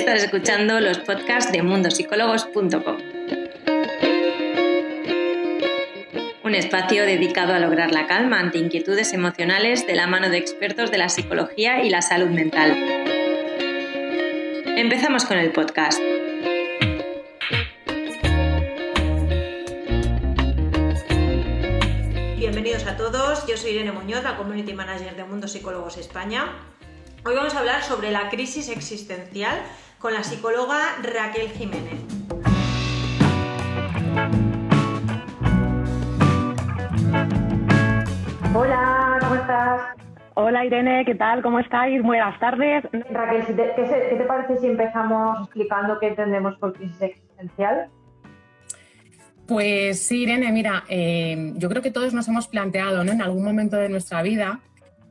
Estás escuchando los podcasts de mundosicólogos.com. Un espacio dedicado a lograr la calma ante inquietudes emocionales de la mano de expertos de la psicología y la salud mental. Empezamos con el podcast. Bienvenidos a todos, yo soy Irene Muñoz, la Community Manager de Mundo Psicólogos España. Hoy vamos a hablar sobre la crisis existencial con la psicóloga Raquel Jiménez. Hola, ¿cómo estás? Hola Irene, ¿qué tal? ¿Cómo estáis? Buenas tardes. Raquel, ¿qué, te parece si empezamos explicando qué entendemos por crisis existencial? Pues sí, Irene, mira, eh, yo creo que todos nos hemos planteado ¿no? en algún momento de nuestra vida,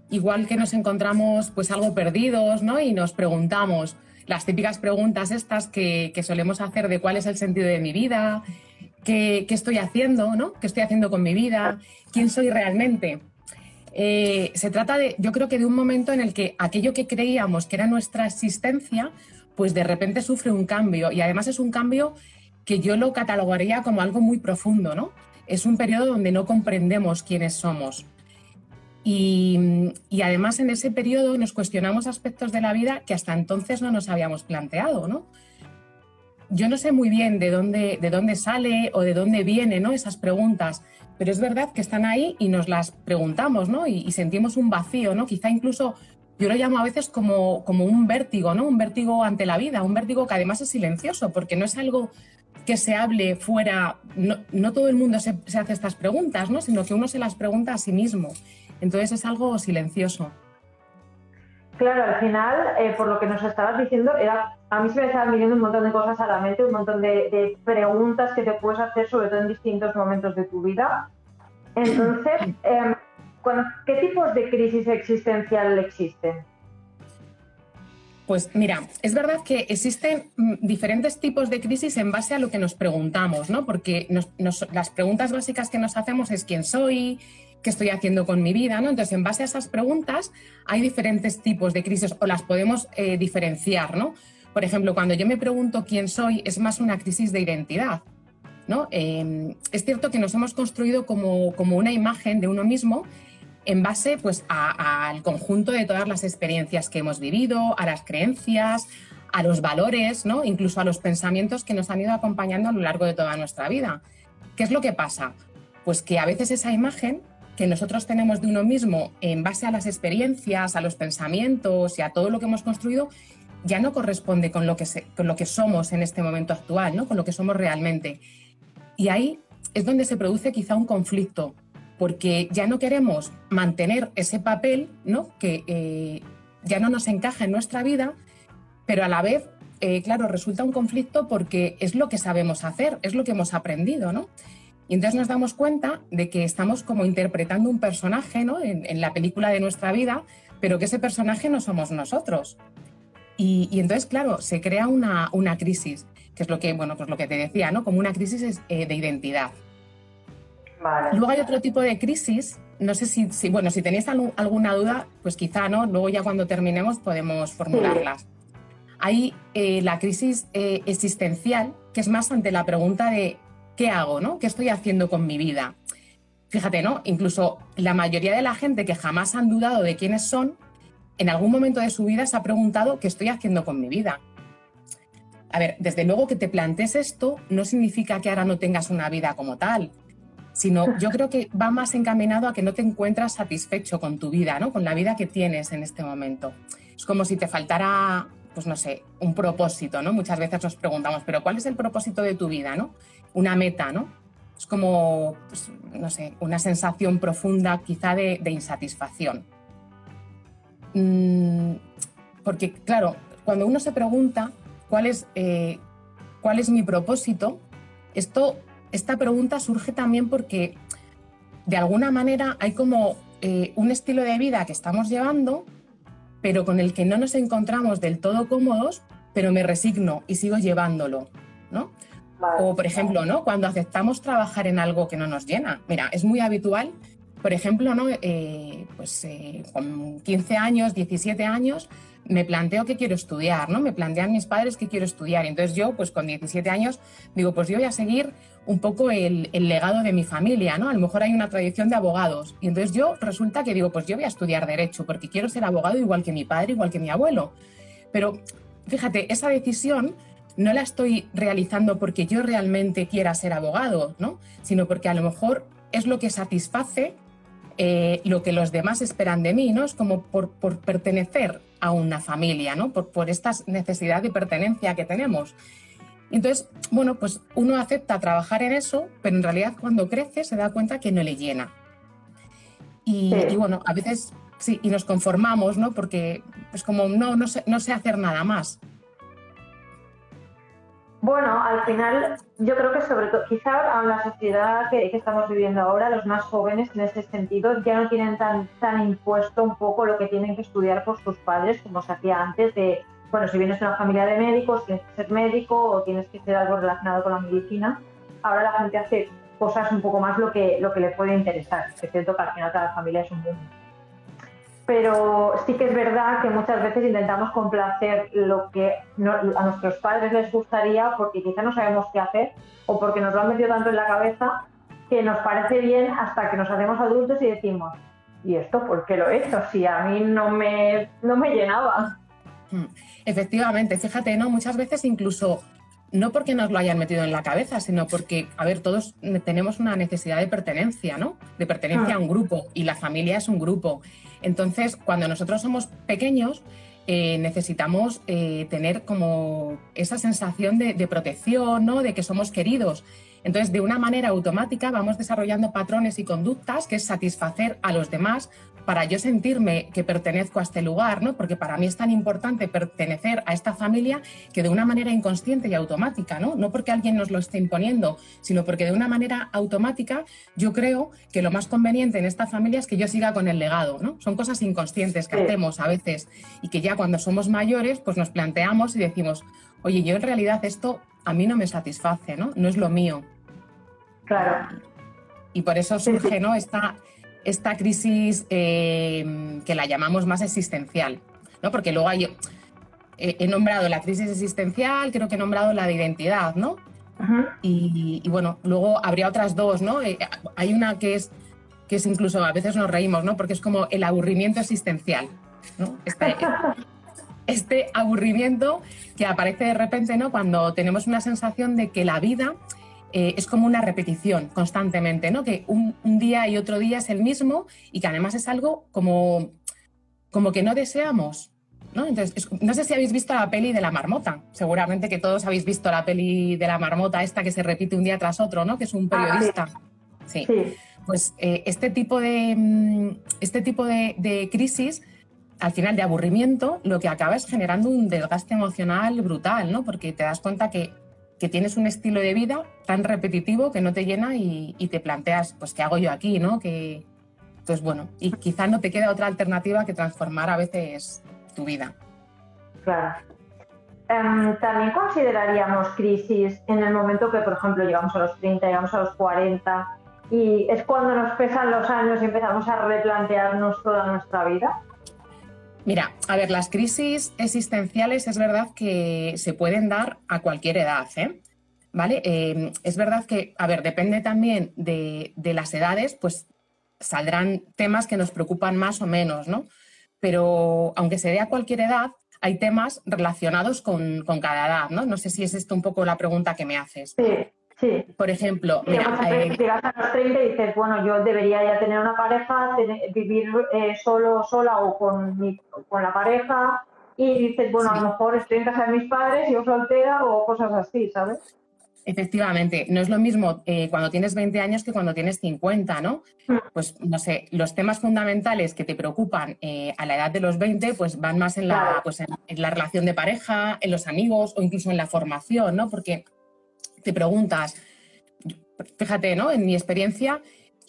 igual que nos encontramos pues algo perdidos ¿no? y nos preguntamos las típicas preguntas estas que, solemos hacer de cuál es el sentido de mi vida, qué, estoy haciendo, ¿no? qué estoy haciendo con mi vida, quién soy realmente. Eh, se trata de, yo creo que de un momento en el que aquello que creíamos que era nuestra existencia, pues de repente sufre un cambio y además es un cambio que yo lo catalogaría como algo muy profundo, ¿no? Es un periodo donde no comprendemos quiénes somos. Y, además en ese periodo nos cuestionamos aspectos de la vida que hasta entonces no nos habíamos planteado, ¿no? Yo no sé muy bien de dónde, de dónde sale o de dónde vienen ¿no? esas preguntas, pero es verdad que están ahí y nos las preguntamos, ¿no? Y, y, sentimos un vacío, ¿no? Quizá incluso yo lo llamo a veces como, como un vértigo, ¿no? Un vértigo ante la vida, un vértigo que además es silencioso, porque no es algo que se hable fuera, no, todo el mundo se, hace estas preguntas, ¿no? sino que uno se las pregunta a sí mismo. Entonces es algo silencioso. Claro, al final, eh, por lo que nos estabas diciendo, era, a mí se me estaban viniendo un montón de cosas a la mente, un montón de, preguntas que te puedes hacer, sobre todo en distintos momentos de tu vida. Entonces, em, ¿qué tipos de crisis existencial existen? Pues mira, es verdad que existen mm, diferentes tipos de crisis en base a lo que nos preguntamos, ¿no? Porque las preguntas básicas que nos hacemos es quién soy, qué estoy haciendo con mi vida, ¿no? Entonces, en base a esas preguntas hay diferentes tipos de crisis o las podemos eh, diferenciar, ¿no? Por ejemplo, cuando yo me pregunto quién soy, es más una crisis de identidad, ¿no? Em, es cierto que nos hemos construido como, como una imagen de uno mismo en base pues, al conjunto de todas las experiencias que hemos vivido, a las creencias, a los valores, ¿no? incluso a los pensamientos que nos han ido acompañando a lo largo de toda nuestra vida. ¿Qué es lo que pasa? Pues que a veces esa imagen que nosotros tenemos de uno mismo en base a las experiencias, a los pensamientos y a todo lo que hemos construido, ya no corresponde con lo que, con lo que somos en este momento actual, ¿no? con lo que somos realmente. Y ahí es donde se produce quizá un conflicto, porque ya no queremos mantener ese papel ¿no? que eh, ya no nos encaja en nuestra vida, pero a la vez, eh, claro, resulta un conflicto porque es lo que sabemos hacer, es lo que hemos aprendido, ¿no? Y entonces nos damos cuenta de que estamos como interpretando un personaje ¿no? en, la película de nuestra vida, pero que ese personaje no somos nosotros. Y, entonces, claro, se crea una, una, crisis, que es lo que, bueno, pues lo que te decía, ¿no? Como una crisis eh, de identidad. Luego hay otro tipo de crisis, no sé si, bueno, si tenéis alguna duda, pues quizá, ¿no? Luego ya cuando terminemos podemos formularlas. Hay eh, la crisis eh, existencial, que es más ante la pregunta de ¿qué hago, no? ¿Qué estoy haciendo con mi vida? Fíjate, ¿no? Incluso la mayoría de la gente que jamás han dudado de quiénes son, en algún momento de su vida se ha preguntado ¿qué estoy haciendo con mi vida? A ver, desde luego que te plantees esto no significa que ahora no tengas una vida como tal, sino yo creo que va más encaminado a que no te encuentras satisfecho con tu vida, ¿no? con la vida que tienes en este momento. Es como si te faltara, pues no sé, un propósito, ¿no? Muchas veces nos preguntamos, pero ¿cuál es el propósito de tu vida, ¿no? Una meta, ¿no? Es como, pues, no sé, una sensación profunda quizá de, insatisfacción. Mm, porque, claro, cuando uno se pregunta cuál es, eh, cuál es mi propósito, esto esta pregunta surge también porque de alguna manera hay como eh, un estilo de vida que estamos llevando, pero con el que no nos encontramos del todo cómodos, pero me resigno y sigo llevándolo, ¿no? O, por ejemplo, ¿no? Cuando aceptamos trabajar en algo que no nos llena. Mira, es muy habitual por ejemplo, ¿no? Eh, pues eh, con 15 años, 17 años, me planteo que quiero estudiar, ¿no? Me plantean mis padres que quiero estudiar. Entonces yo, pues con 17 años, digo, pues yo voy a seguir un poco el, el, legado de mi familia, ¿no? A lo mejor hay una tradición de abogados. Y entonces yo resulta que digo, pues yo voy a estudiar Derecho, porque quiero ser abogado igual que mi padre, igual que mi abuelo. Pero fíjate, esa decisión no la estoy realizando porque yo realmente quiera ser abogado, ¿no? Sino porque a lo mejor es lo que satisface eh, lo que los demás esperan de mí, ¿no? Es como por, por pertenecer a una familia, ¿no? Por, por, esta necesidad de pertenencia que tenemos. Entonces, bueno, pues uno acepta trabajar en eso, pero en realidad cuando crece se da cuenta que no le llena. Y, sí. y bueno, a veces sí, y nos conformamos, ¿no? Porque es como, no, no sé, no sé hacer nada más. Bueno, al final yo creo que sobre todo, quizá a la sociedad que, que, estamos viviendo ahora, los más jóvenes en ese sentido ya no tienen tan, tan impuesto un poco lo que tienen que estudiar por sus padres como se hacía antes de, bueno, si vienes de una familia de médicos, tienes que ser médico o tienes que ser algo relacionado con la medicina. Ahora la gente hace cosas un poco más lo que, lo que le puede interesar. Es cierto que al final cada familia es un mundo pero sí que es verdad que muchas veces intentamos complacer lo que a nuestros padres les gustaría porque quizá no sabemos qué hacer o porque nos lo han metido tanto en la cabeza que nos parece bien hasta que nos hacemos adultos y decimos, ¿y esto por qué lo he hecho? Si a mí no me, no me llenaba. Hmm. Efectivamente, fíjate, ¿no? Muchas veces incluso no porque nos lo hayan metido en la cabeza, sino porque, a ver, todos tenemos una necesidad de pertenencia, ¿no? De pertenencia ah. a un grupo y la familia es un grupo. Entonces, cuando nosotros somos pequeños, eh, necesitamos eh, tener como esa sensación de, de protección, ¿no? De que somos queridos. Entonces, de una manera automática vamos desarrollando patrones y conductas que es satisfacer a los demás para yo sentirme que pertenezco a este lugar, ¿no? Porque para mí es tan importante pertenecer a esta familia que de una manera inconsciente y automática, ¿no? No porque alguien nos lo esté imponiendo, sino porque de una manera automática yo creo que lo más conveniente en esta familia es que yo siga con el legado, ¿no? Son cosas inconscientes que hacemos a veces y que ya cuando somos mayores pues nos planteamos y decimos, oye, yo en realidad esto a mí no me satisface, ¿no? No es lo mío. Claro. Y por eso surge, ¿no? Esta, esta crisis eh, que la llamamos más existencial, ¿no? Porque luego hay, eh, he nombrado la crisis existencial, creo que he nombrado la de identidad, ¿no? Y, y, bueno, luego habría otras dos, ¿no? Eh, hay una que es, que es incluso, a veces nos reímos, ¿no? Porque es como el aburrimiento existencial, ¿no? Este, este aburrimiento que aparece de repente, ¿no? Cuando tenemos una sensación de que la vida eh, es como una repetición constantemente, ¿no? Que un, un, día y otro día es el mismo y que además es algo como, como que no deseamos. ¿no? Entonces, es, no sé si habéis visto la peli de la marmota. Seguramente que todos habéis visto la peli de la marmota, esta que se repite un día tras otro, ¿no? Que es un periodista. Ah, sí. sí. Pues eh, este tipo de, mm, este tipo de, de crisis al final de aburrimiento, lo que acaba es generando un desgaste emocional brutal, ¿no? Porque te das cuenta que que tienes un estilo de vida tan repetitivo que no te llena y, te planteas, pues, ¿qué hago yo aquí? ¿no? Que, entonces, bueno, y quizá no te queda otra alternativa que transformar a veces tu vida. Claro. Um, también consideraríamos crisis en el momento que, por ejemplo, llegamos a los 30, llegamos a los 40 y es cuando nos pesan los años y empezamos a replantearnos toda nuestra vida. Mira, a ver, las crisis existenciales es verdad que se pueden dar a cualquier edad, ¿eh? ¿Vale? Eh, es verdad que, a ver, depende también de, de, las edades, pues saldrán temas que nos preocupan más o menos, ¿no? Pero aunque se dé a cualquier edad, hay temas relacionados con, con cada edad, ¿no? No sé si es esto un poco la pregunta que me haces. Sí. Sí. Por ejemplo, mira, eh, llegas a los 30 y dices, bueno, yo debería ya tener una pareja, tener, vivir eh, solo, sola o con, mi, con la pareja, y dices, bueno, sí. a lo mejor estoy en casa de mis padres, yo soltera o cosas así, ¿sabes? Efectivamente, no es lo mismo eh, cuando tienes 20 años que cuando tienes 50, ¿no? Mm. Pues, no sé, los temas fundamentales que te preocupan eh, a la edad de los 20, pues van más en la, pues en, en la relación de pareja, en los amigos o incluso en la formación, ¿no? Porque preguntas, fíjate, ¿no? En mi experiencia,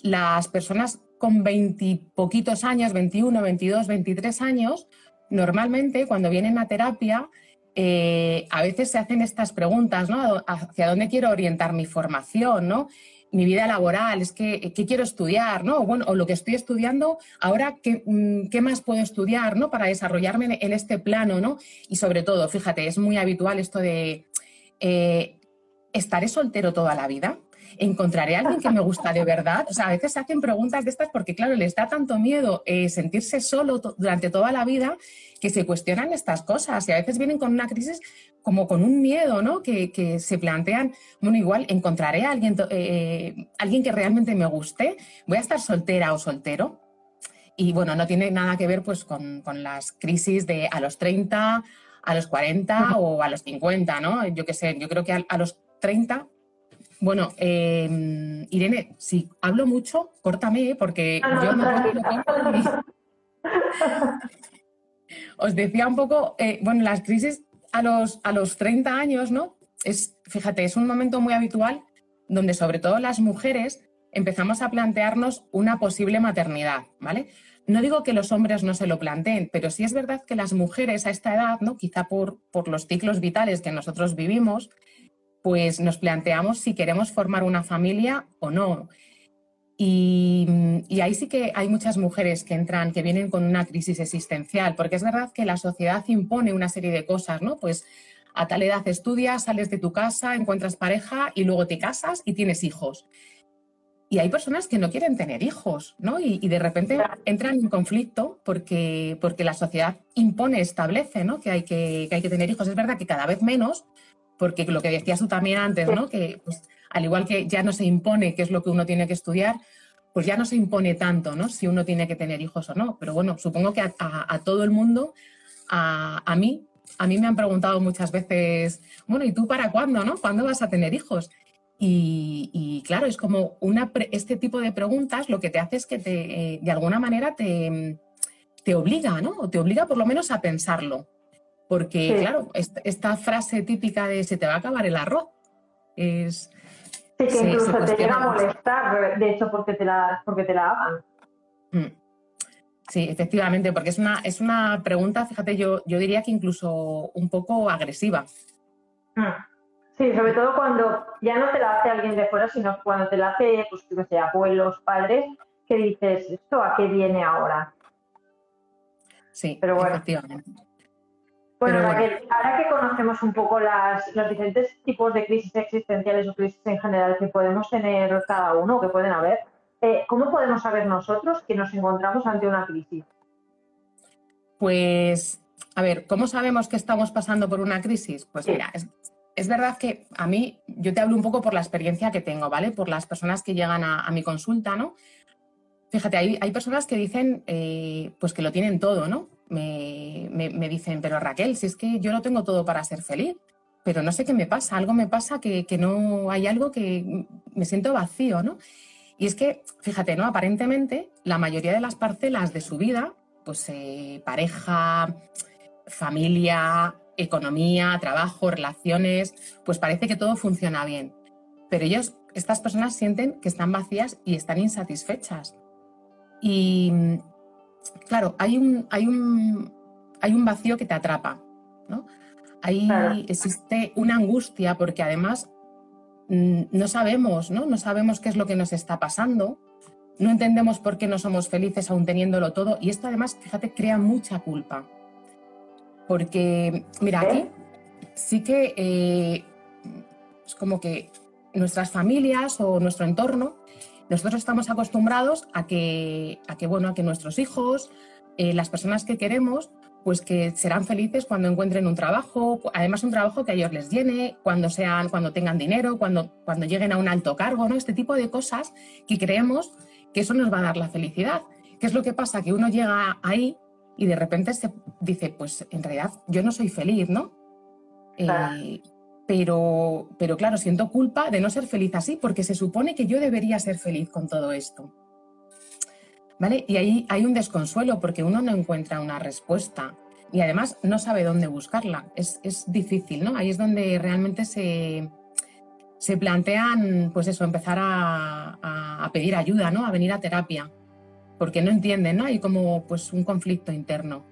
las personas con veintipoquitos años, 21, 22, 23 años, normalmente cuando vienen a terapia, eh, a veces se hacen estas preguntas, ¿no? ¿Hacia dónde quiero orientar mi formación, ¿no? mi vida laboral, es que qué quiero estudiar, ¿no? O, bueno, o lo que estoy estudiando, ahora qué, mm, qué, más puedo estudiar, ¿no? Para desarrollarme en este plano, ¿no? Y sobre todo, fíjate, es muy habitual esto de eh, ¿estaré soltero toda la vida? ¿Encontraré a alguien que me gusta de verdad? O sea, a veces se hacen preguntas de estas porque, claro, les da tanto miedo eh, sentirse solo durante toda la vida que se cuestionan estas cosas y a veces vienen con una crisis como con un miedo, ¿no? Que, se plantean, bueno, igual encontraré a alguien, eh, alguien que realmente me guste, voy a estar soltera o soltero. Y bueno, no tiene nada que ver pues con, con las crisis de a los 30, a los 40 o a los 50, ¿no? Yo qué sé, yo creo que a, los 30 bueno, em, Irene, si hablo mucho, córtame, porque yo no Os decía un poco, eh, bueno, las crisis a los, a los 30 años, ¿no? Es, fíjate, es un momento muy habitual donde sobre todo las mujeres empezamos a plantearnos una posible maternidad, ¿vale? No digo que los hombres no se lo planteen, pero sí es verdad que las mujeres a esta edad, ¿no? quizá por, por los ciclos vitales que nosotros vivimos, pues nos planteamos si queremos formar una familia o no. Y, y, ahí sí que hay muchas mujeres que entran, que vienen con una crisis existencial, porque es verdad que la sociedad impone una serie de cosas, ¿no? Pues a tal edad estudias, sales de tu casa, encuentras pareja y luego te casas y tienes hijos. Y hay personas que no quieren tener hijos, ¿no? Y, de repente entran en conflicto porque, porque la sociedad impone, establece, ¿no? Que hay que, hay que tener hijos. Es verdad que cada vez menos, porque lo que decías tú también antes, ¿no? Que pues, al igual que ya no se impone qué es lo que uno tiene que estudiar, pues ya no se impone tanto, ¿no? Si uno tiene que tener hijos o no. Pero bueno, supongo que a, todo el mundo, a, a, mí, a mí me han preguntado muchas veces, bueno, ¿y tú para cuándo, no? ¿Cuándo vas a tener hijos? Y, claro, es como una este tipo de preguntas lo que te hace es que te, eh, de alguna manera te, te, obliga, ¿no? O te obliga por lo menos a pensarlo. Porque, claro, esta, frase típica de se te va a acabar el arroz es... Sí, que incluso te llega a molestar, de hecho, porque te la, porque te la hagan. Mm. Sí, efectivamente, porque es una, es una pregunta, fíjate, yo, yo diría que incluso un poco agresiva. Mm. Sí, sobre todo cuando ya no te la hace alguien de fuera, sino cuando te la hace, pues, que sea, abuelos, padres, que dices, ¿esto a qué viene ahora? Sí, pero bueno. efectivamente. Bueno, ahora que conocemos un poco las, los diferentes tipos de crisis existenciales o crisis en general que podemos tener cada uno, que pueden haber, eh, ¿cómo podemos saber nosotros que nos encontramos ante una crisis? Pues, a ver, ¿cómo sabemos que estamos pasando por una crisis? Pues mira, es, es verdad que a mí, yo te hablo un poco por la experiencia que tengo, ¿vale? Por las personas que llegan a, mi consulta, ¿no? Fíjate, hay, hay personas que dicen, eh, pues que lo tienen todo, ¿no? Me, dicen, pero Raquel, si es que yo lo tengo todo para ser feliz, pero no sé qué me pasa, algo me pasa que, no hay algo que me siento vacío, ¿no? Y es que, fíjate, ¿no? Aparentemente, la mayoría de las parcelas de su vida, pues eh, pareja, familia, economía, trabajo, relaciones, pues parece que todo funciona bien. Pero ellos, estas personas sienten que están vacías y están insatisfechas. Y claro, hay un, hay un, hay un vacío que te atrapa, ¿no? Ahí existe una angustia porque además mm, no sabemos, ¿no? No sabemos qué es lo que nos está pasando, no entendemos por qué no somos felices aún teniéndolo todo y esto además, fíjate, crea mucha culpa. Porque, mira, aquí sí que eh, es como que nuestras familias o nuestro entorno, nosotros estamos acostumbrados a que, a que, bueno, a que nuestros hijos, eh, las personas que queremos, pues que serán felices cuando encuentren un trabajo, además un trabajo que a ellos les llene, cuando sean, cuando tengan dinero, cuando, cuando lleguen a un alto cargo, ¿no? Este tipo de cosas que creemos que eso nos va a dar la felicidad. ¿Qué es lo que pasa? Que uno llega ahí y de repente se dice, pues en realidad yo no soy feliz, ¿no? Eh, pero, pero claro, siento culpa de no ser feliz así, porque se supone que yo debería ser feliz con todo esto. ¿Vale? Y ahí hay un desconsuelo porque uno no encuentra una respuesta y además no sabe dónde buscarla. Es, difícil, ¿no? Ahí es donde realmente se, se plantean, pues eso, empezar a, a pedir ayuda, ¿no? A venir a terapia porque no entienden, ¿no? Hay como pues un conflicto interno.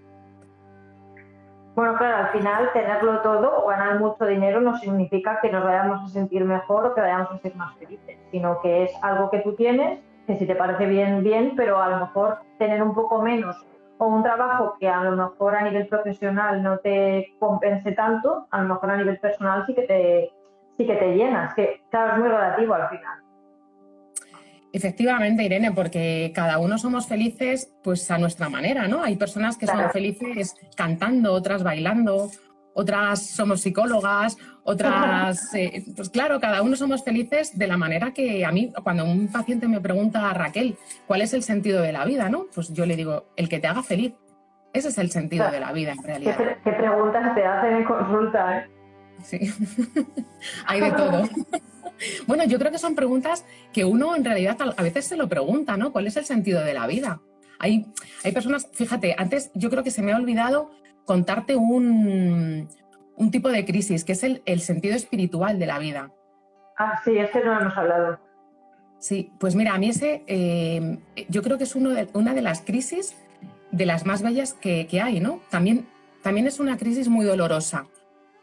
Bueno, claro, al final tenerlo todo o ganar mucho dinero no significa que nos vayamos a sentir mejor o que vayamos a ser más felices, sino que es algo que tú tienes, que si te parece bien, bien, pero a lo mejor tener un poco menos o un trabajo que a lo mejor a nivel profesional no te compense tanto, a lo mejor a nivel personal sí que te, sí que te llenas, que claro, es muy relativo al final. Efectivamente, Irene, porque cada uno somos felices pues a nuestra manera, ¿no? Hay personas que son felices cantando, otras bailando, otras somos psicólogas, otras, eh, pues claro, cada uno somos felices de la manera que a mí, cuando un paciente me pregunta a Raquel, ¿cuál es el sentido de la vida? ¿no? Pues yo le digo, el que te haga feliz. Ese es el sentido de la vida, en realidad. ¿Qué, preguntas te hacen en consulta? Eh? Sí, hay de todo. bueno, yo creo que son preguntas que uno en realidad a veces se lo pregunta, ¿no? ¿Cuál es el sentido de la vida? Hay, hay personas, fíjate, antes yo creo que se me ha olvidado contarte un, un tipo de crisis, que es el, el, sentido espiritual de la vida. Ah, sí, ese no hemos hablado. Sí, pues mira, a mí ese, eh, yo creo que es uno de, una de las crisis de las más bellas que, que hay, ¿no? También, también es una crisis muy dolorosa,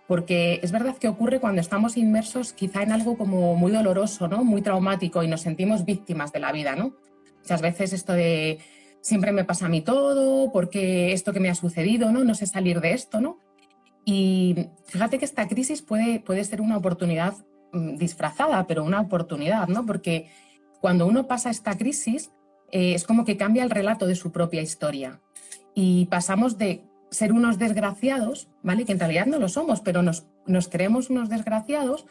porque es verdad que ocurre cuando estamos inmersos quizá en algo como muy doloroso, ¿no? Muy traumático y nos sentimos víctimas de la vida, ¿no? Muchas veces esto de siempre me pasa a mí todo, porque esto que me ha sucedido, ¿no? No sé salir de esto, ¿no? Y fíjate que esta crisis puede, puede ser una oportunidad mm, disfrazada, pero una oportunidad, ¿no? Porque cuando uno pasa esta crisis, eh, es como que cambia el relato de su propia historia. Y pasamos de ser unos desgraciados, ¿vale? Que en realidad no lo somos, pero nos, nos creemos unos desgraciados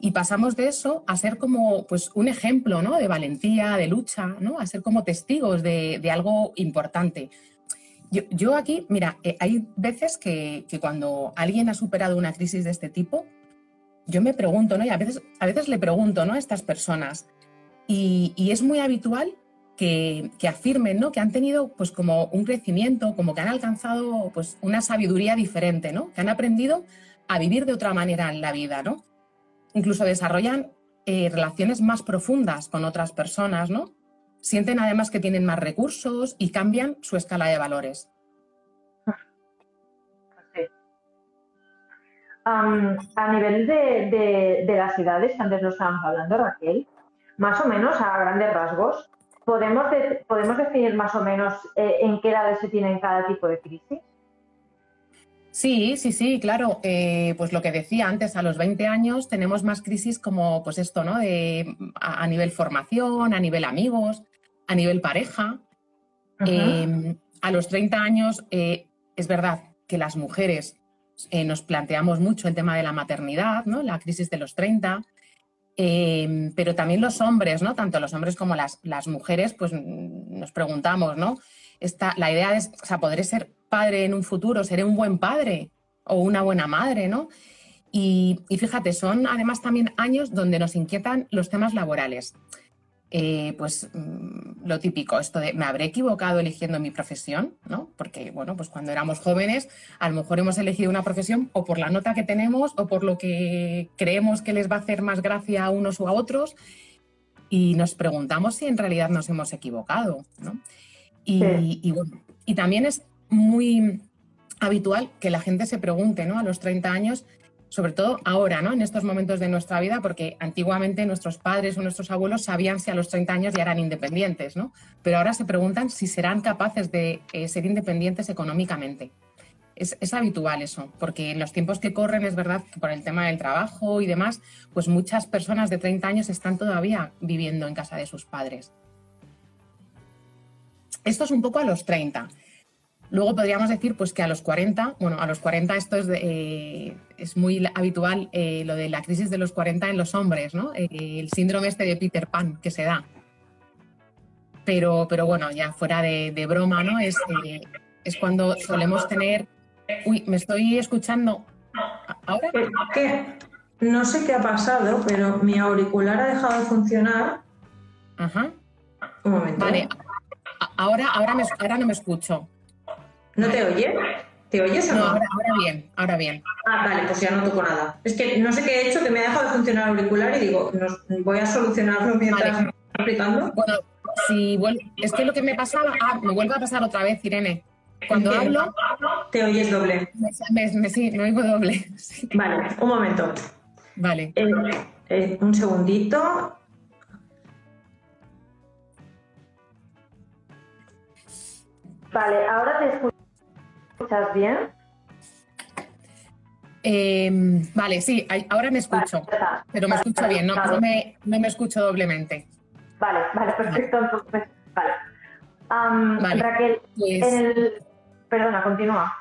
y pasamos de eso a ser como pues, un ejemplo ¿no? de valentía, de lucha, ¿no? a ser como testigos de, de algo importante. Yo, yo, aquí, mira, eh, hay veces que, que, cuando alguien ha superado una crisis de este tipo, yo me pregunto, ¿no? y a veces, a veces le pregunto ¿no? a estas personas, y, y es muy habitual que, afirmen ¿no? que han tenido pues, como un crecimiento, como que han alcanzado pues, una sabiduría diferente, ¿no? que han aprendido a vivir de otra manera en la vida. ¿no? Incluso desarrollan eh, relaciones más profundas con otras personas, ¿no? sienten además que tienen más recursos y cambian su escala de valores. a nivel de, de, las edades, antes lo estábamos hablando, Raquel, más o menos a grandes rasgos, ¿Podemos, ¿Podemos definir más o menos eh, en qué edades se tiene cada tipo de crisis? Sí, sí, sí, claro. Eh, pues lo que decía antes, a los 20 años tenemos más crisis como, pues esto, ¿no? De, a, nivel formación, a nivel amigos, a nivel pareja. Em, a los 30 años eh, es verdad que las mujeres nos planteamos mucho el tema de la maternidad, ¿no? La crisis de los 30. Em, pero también los hombres, ¿no? Tanto los hombres como las, mujeres, pues nos preguntamos, ¿no? Esta, la idea es, o sea, ¿podré ser padre en un futuro? ¿Seré un buen padre o una buena madre, ¿no? Y, y fíjate, son además también años donde nos inquietan los temas laborales. Eh, pues mm, lo típico, esto de me habré equivocado eligiendo mi profesión, ¿no? Porque, bueno, pues cuando éramos jóvenes, a lo mejor hemos elegido una profesión o por la nota que tenemos o por lo que creemos que les va a hacer más gracia a unos o a otros y nos preguntamos si en realidad nos hemos equivocado, ¿no? Y, y, bueno, y también es muy habitual que la gente se pregunte, ¿no? A los 30 años sobre todo ahora, ¿no? En estos momentos de nuestra vida, porque antiguamente nuestros padres o nuestros abuelos sabían si a los 30 años ya eran independientes, ¿no? Pero ahora se preguntan si serán capaces de eh, ser independientes económicamente. Es, es, habitual eso, porque en los tiempos que corren es verdad que por el tema del trabajo y demás, pues muchas personas de 30 años están todavía viviendo en casa de sus padres. Esto es un poco a los 30. Luego podríamos decir pues, que a los 40, bueno, a los 40 esto es, eh, es muy habitual eh, lo de la crisis de los 40 en los hombres, ¿no? Eh, el síndrome este de Peter Pan que se da. Pero, pero bueno, ya fuera de, de broma, ¿no? Es, es cuando solemos tener... Uy, me estoy escuchando. ¿Ahora? ¿Qué? No sé qué ha pasado, pero mi auricular ha dejado de funcionar. Ajá. Un momento. Vale. Ahora, ahora, me, ahora no me escucho. ¿No te oye? ¿Te oyes o no? ahora, bien, ahora bien. Ah, vale, pues ya no toco nada. Es que no sé qué he hecho, que me ha dejado de funcionar el auricular y digo, voy a solucionarlo mientras me explicando. Bueno, si es que lo que me pasaba, ah, me vuelve a pasar otra vez, Irene. cuando hablo... Te oyes doble. sí, me oigo doble. Vale, un momento. Vale. Eh, eh, un segundito. Vale, ahora te escuchas bien. Em, vale, sí, ahora me escucho, pero me escucho bien, no, me, escucho doblemente. Vale, vale, perfecto. Vale. Raquel, pues perdona, continúa.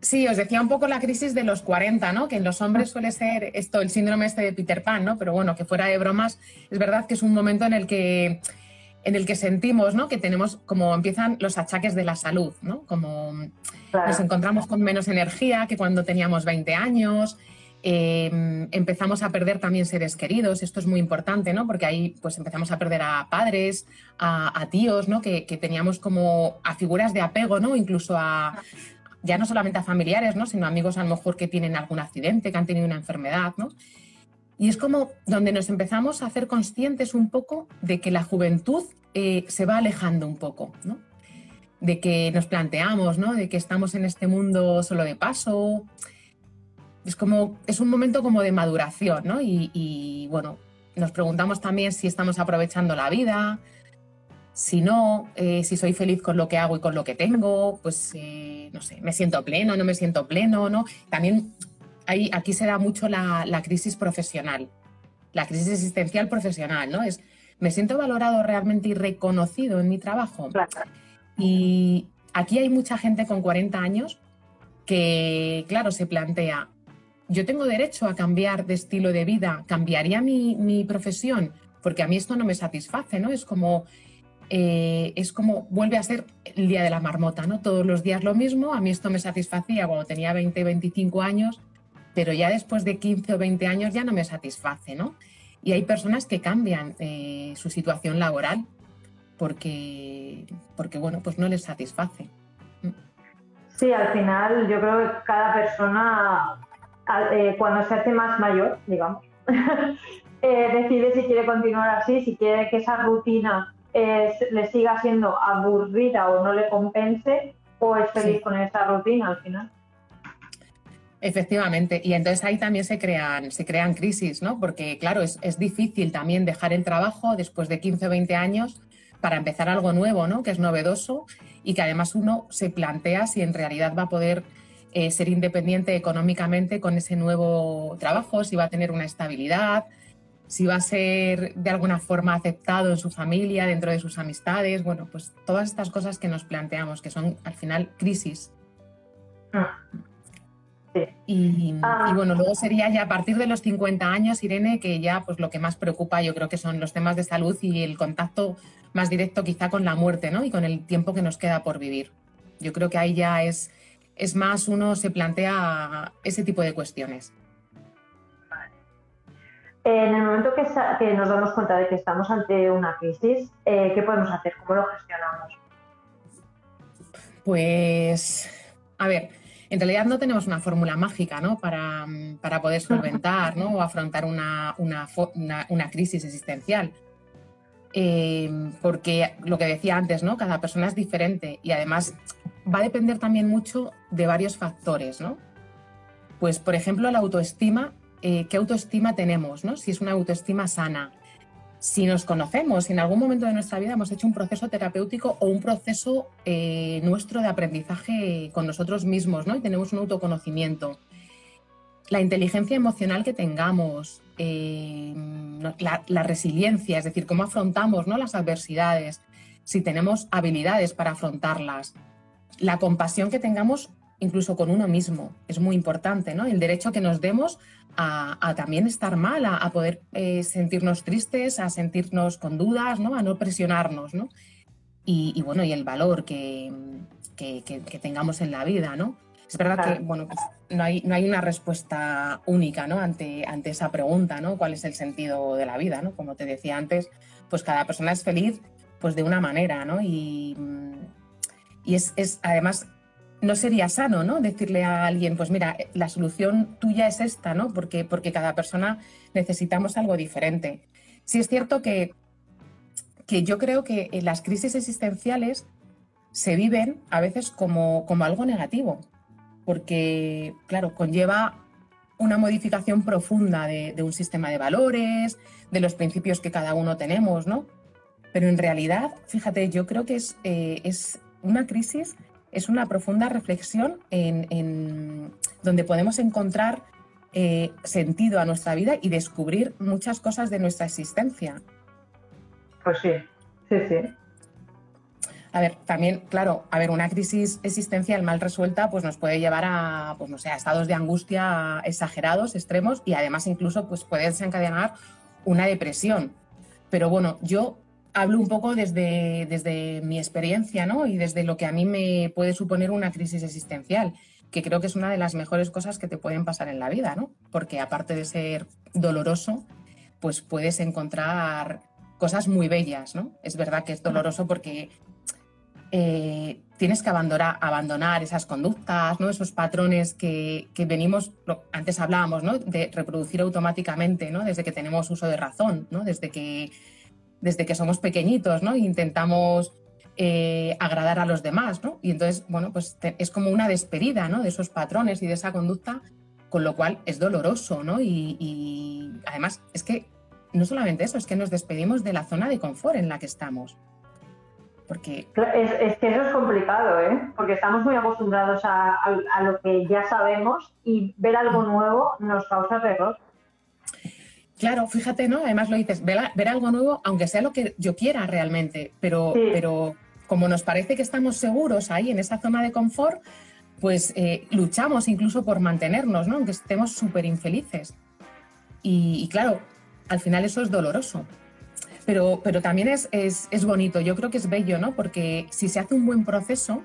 Sí, os decía un poco la crisis de los 40, ¿no? Que en los hombres suele ser esto, el síndrome este de Peter Pan, ¿no? Pero bueno, que fuera de bromas, es verdad que es un momento en el que en el que sentimos ¿no? que tenemos como empiezan los achaques de la salud, ¿no? como nos encontramos con menos energía que cuando teníamos 20 años, em, empezamos a perder también seres queridos, esto es muy importante, ¿no? porque ahí pues empezamos a perder a padres, a, tíos, ¿no? Que, teníamos como a figuras de apego, ¿no? incluso a, ya no solamente a familiares, ¿no? sino amigos a lo mejor que tienen algún accidente, que han tenido una enfermedad. ¿no? Y es como donde nos empezamos a hacer conscientes un poco de que la juventud eh, se va alejando un poco, ¿no? De que nos planteamos, ¿no? De que estamos en este mundo solo de paso. Es como, es un momento como de maduración, ¿no? Y, bueno, nos preguntamos también si estamos aprovechando la vida, si no, eh, si soy feliz con lo que hago y con lo que tengo, pues eh, no sé, me siento pleno, no me siento pleno, ¿no? También aquí se da mucho la, crisis profesional, la crisis existencial profesional, ¿no? Es, ¿me siento valorado realmente y reconocido en mi trabajo? Y aquí hay mucha gente con 40 años que, claro, se plantea, yo tengo derecho a cambiar de estilo de vida, cambiaría mi, profesión, porque a mí esto no me satisface, ¿no? Es como, eh, es como vuelve a ser el día de la marmota, ¿no? Todos los días lo mismo, a mí esto me satisfacía cuando tenía 20, 25 años pero ya después de 15 o 20 años ya no me satisface, ¿no? Y hay personas que cambian eh, su situación laboral porque, porque, bueno, pues no les satisface. Sí, al final yo creo que cada persona, eh, cuando se hace más mayor, digamos, eh, decide si quiere continuar así, si quiere que esa rutina le siga siendo aburrida o no le compense, o es feliz con esa rutina al final. Efectivamente, y entonces ahí también se crean, se crean crisis, ¿no? Porque claro, es, difícil también dejar el trabajo después de 15 o 20 años para empezar algo nuevo, ¿no? Que es novedoso y que además uno se plantea si en realidad va a poder eh, ser independiente económicamente con ese nuevo trabajo, si va a tener una estabilidad, si va a ser de alguna forma aceptado en su familia, dentro de sus amistades, bueno, pues todas estas cosas que nos planteamos, que son al final crisis. Ah. Y, ah. bueno, luego sería ya a partir de los 50 años, Irene, que ya pues lo que más preocupa yo creo que son los temas de salud y el contacto más directo quizá con la muerte, ¿no? Y con el tiempo que nos queda por vivir. Yo creo que ahí ya es, es más, uno se plantea ese tipo de cuestiones. En el momento que, nos damos cuenta de que estamos ante una crisis, eh, ¿qué podemos hacer? ¿Cómo lo gestionamos? Pues, a ver, en realidad no tenemos una fórmula mágica ¿no? para, poder solventar ¿no? o afrontar una, una, crisis existencial. Eh, porque lo que decía antes, ¿no? cada persona es diferente y además va a depender también mucho de varios factores. ¿no? Pues, por ejemplo, la autoestima, eh, ¿qué autoestima tenemos? ¿no? Si es una autoestima sana, si nos conocemos, si en algún momento de nuestra vida hemos hecho un proceso terapéutico o un proceso eh, nuestro de aprendizaje con nosotros mismos, ¿no? Y tenemos un autoconocimiento. La inteligencia emocional que tengamos, eh, la, resiliencia, es decir, cómo afrontamos ¿no? las adversidades, si tenemos habilidades para afrontarlas, la compasión que tengamos incluso con uno mismo, es muy importante, ¿no? El derecho que nos demos a, también estar mal, a, poder eh, sentirnos tristes, a sentirnos con dudas, ¿no? A no presionarnos, ¿no? Y, bueno, y el valor que, tengamos en la vida, ¿no? Es verdad que, bueno, pues no, hay, no hay una respuesta única, ¿no? Ante, ante esa pregunta, ¿no? ¿Cuál es el sentido de la vida, ¿no? Como te decía antes, pues cada persona es feliz, pues de una manera, ¿no? Y, y es, es además no sería sano, ¿no? Decirle a alguien, pues mira, la solución tuya es esta, ¿no? Porque, porque cada persona necesitamos algo diferente. Sí es cierto que, que yo creo que en las crisis existenciales se viven a veces como, como algo negativo, porque, claro, conlleva una modificación profunda de, un sistema de valores, de los principios que cada uno tenemos, ¿no? Pero en realidad, fíjate, yo creo que es, eh, es una crisis, es una profunda reflexión en, donde podemos encontrar eh, sentido a nuestra vida y descubrir muchas cosas de nuestra existencia. Pues sí, sí, sí. A ver, también, claro, a ver, una crisis existencial mal resuelta pues nos puede llevar a, pues no sé, estados de angustia exagerados, extremos y además incluso pues puede desencadenar una depresión. Pero bueno, yo hablo un poco desde, desde mi experiencia, ¿no? Y desde lo que a mí me puede suponer una crisis existencial, que creo que es una de las mejores cosas que te pueden pasar en la vida, ¿no? Porque aparte de ser doloroso, pues puedes encontrar cosas muy bellas, ¿no? Es verdad que es doloroso porque eh, tienes que abandonar, abandonar esas conductas, ¿no? esos patrones que, venimos, antes hablábamos, ¿no? de reproducir automáticamente ¿no? desde que tenemos uso de razón, ¿no? desde, que, desde que somos pequeñitos ¿no? intentamos eh, agradar a los demás. ¿no? Y entonces, bueno, pues es como una despedida ¿no? de esos patrones y de esa conducta, con lo cual es doloroso. ¿no? y además es que no solamente eso, es que nos despedimos de la zona de confort en la que estamos. Porque... Es, que eso es complicado, ¿eh? porque estamos muy acostumbrados a, lo que ya sabemos y ver algo nuevo nos causa terror. Claro, fíjate, ¿no? Además lo dices, ver, algo nuevo, aunque sea lo que yo quiera realmente, pero, pero como nos parece que estamos seguros ahí en esa zona de confort, pues eh, luchamos incluso por mantenernos, ¿no? Aunque estemos súper infelices. y claro, al final eso es doloroso. Pero, pero también es, es, bonito, yo creo que es bello, ¿no? Porque si se hace un buen proceso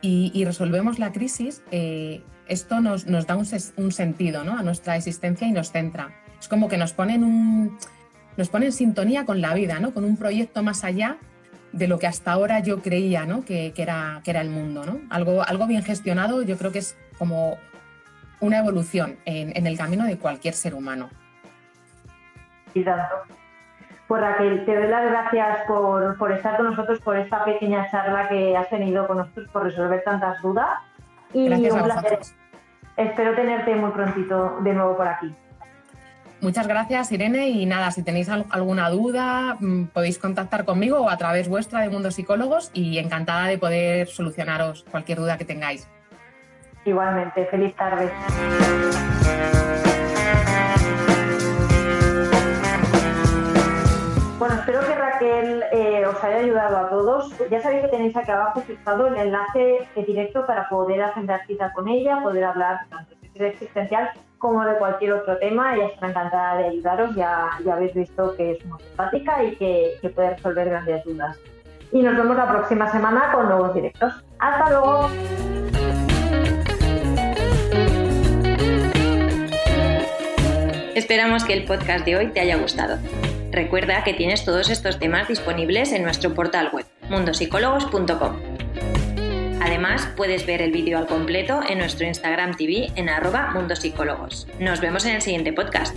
y, resolvemos la crisis, eh, esto nos, nos da un, un, sentido ¿no? a nuestra existencia y nos centra. Es como que nos pone un, nos pone en sintonía con la vida, ¿no? con un proyecto más allá de lo que hasta ahora yo creía ¿no? que, que, era, que era el mundo. ¿no? Algo, algo bien gestionado yo creo que es como una evolución en, en el camino de cualquier ser humano. Y tanto. Pues Raquel, te doy las gracias por, estar con nosotros, por esta pequeña charla que has tenido con nosotros, por resolver tantas dudas. Y gracias un placer. Espero tenerte muy prontito de nuevo por aquí. Muchas gracias, Irene. Y nada, si tenéis alguna duda, mm, podéis contactar conmigo o a través vuestra de Mundo Psicólogos y encantada de poder solucionaros cualquier duda que tengáis. Igualmente, feliz tarde. Bueno, espero que Raquel eh, os haya ayudado a todos. Ya sabéis que tenéis aquí abajo fijado el enlace directo para poder agendar cita con ella, poder hablar tanto de existencial como de cualquier otro tema. Ella estará encantada de ayudaros. Ya, ya habéis visto que es muy simpática y que, que puede resolver grandes dudas. Y nos vemos la próxima semana con nuevos directos. ¡Hasta luego! Esperamos que el podcast de hoy te haya gustado. Recuerda que tienes todos estos temas disponibles en nuestro portal web, mundosicólogos.com. Además, puedes ver el vídeo al completo en nuestro Instagram TV en arroba mundosicólogos. Nos vemos en el siguiente podcast.